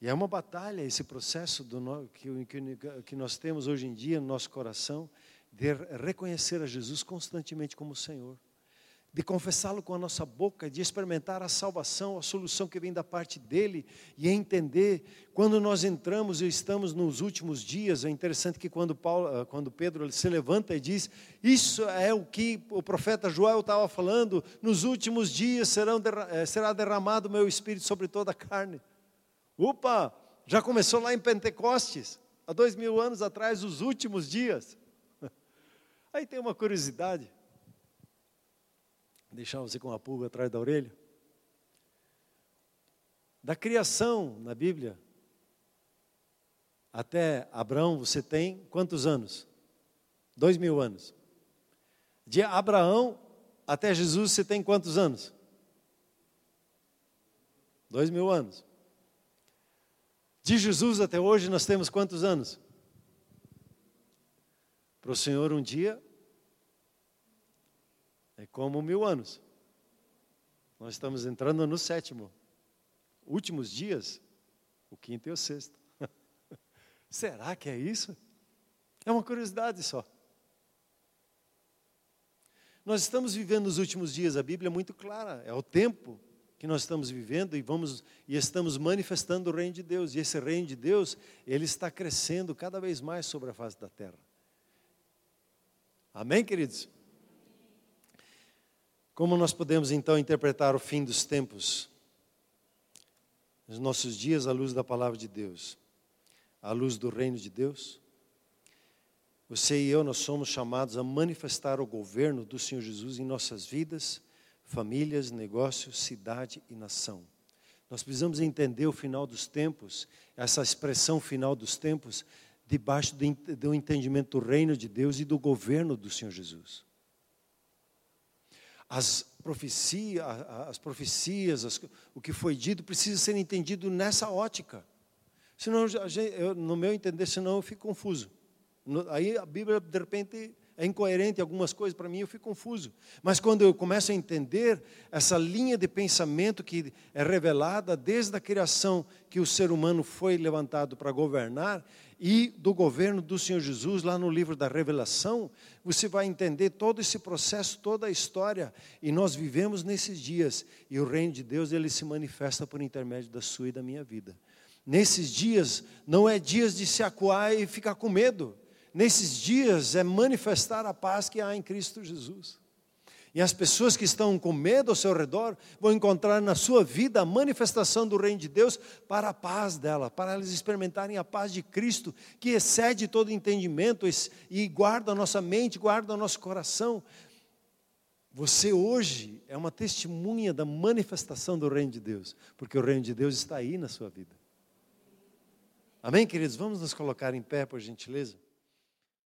Speaker 1: E é uma batalha esse processo do, que, que, que nós temos hoje em dia no nosso coração, de reconhecer a Jesus constantemente como Senhor de confessá-lo com a nossa boca, de experimentar a salvação, a solução que vem da parte dele e entender quando nós entramos e estamos nos últimos dias. É interessante que quando, Paulo, ah, quando Pedro se levanta e diz: Isso é o que o profeta Joel estava falando, nos últimos dias serão, eh, será derramado o meu espírito sobre toda a carne. Opa, já começou lá em Pentecostes, há dois mil anos atrás, os últimos dias. (laughs) Aí tem uma curiosidade deixar você com uma pulga atrás da orelha. Da criação na Bíblia até Abraão, você tem quantos anos? Dois mil anos. De Abraão até Jesus, você tem quantos anos? Dois mil anos. De Jesus até hoje, nós temos quantos anos? Para o Senhor, um dia é como mil anos. Nós estamos entrando no sétimo. Últimos dias, o quinto e o sexto. (laughs) Será que é isso? É uma curiosidade só. Nós estamos vivendo os últimos dias, a Bíblia é muito clara, é o tempo que nós estamos vivendo e vamos e estamos manifestando o reino de Deus. E esse reino de Deus, ele está crescendo cada vez mais sobre a face da terra. Amém, queridos? Como nós podemos então interpretar o fim dos tempos? Nos nossos dias, à luz da palavra de Deus, à luz do reino de Deus? Você e eu, nós somos chamados a manifestar o governo do Senhor Jesus em nossas vidas, famílias, negócios, cidade e nação. Nós precisamos entender o final dos tempos, essa expressão final dos tempos, debaixo do entendimento do reino de Deus e do governo do Senhor Jesus. As, profecia, as profecias, as, o que foi dito, precisa ser entendido nessa ótica. Senão, eu, no meu entender, senão eu fico confuso. Aí a Bíblia, de repente, é incoerente algumas coisas para mim, eu fico confuso. Mas quando eu começo a entender essa linha de pensamento que é revelada desde a criação que o ser humano foi levantado para governar e do governo do Senhor Jesus lá no livro da Revelação, você vai entender todo esse processo, toda a história, e nós vivemos nesses dias e o reino de Deus ele se manifesta por intermédio da sua e da minha vida. Nesses dias não é dias de se acuar e ficar com medo nesses dias é manifestar a paz que há em Cristo Jesus. E as pessoas que estão com medo ao seu redor vão encontrar na sua vida a manifestação do reino de Deus para a paz dela, para elas experimentarem a paz de Cristo, que excede todo entendimento e guarda a nossa mente, guarda o nosso coração. Você hoje é uma testemunha da manifestação do reino de Deus, porque o reino de Deus está aí na sua vida. Amém, queridos? Vamos nos colocar em pé, por gentileza?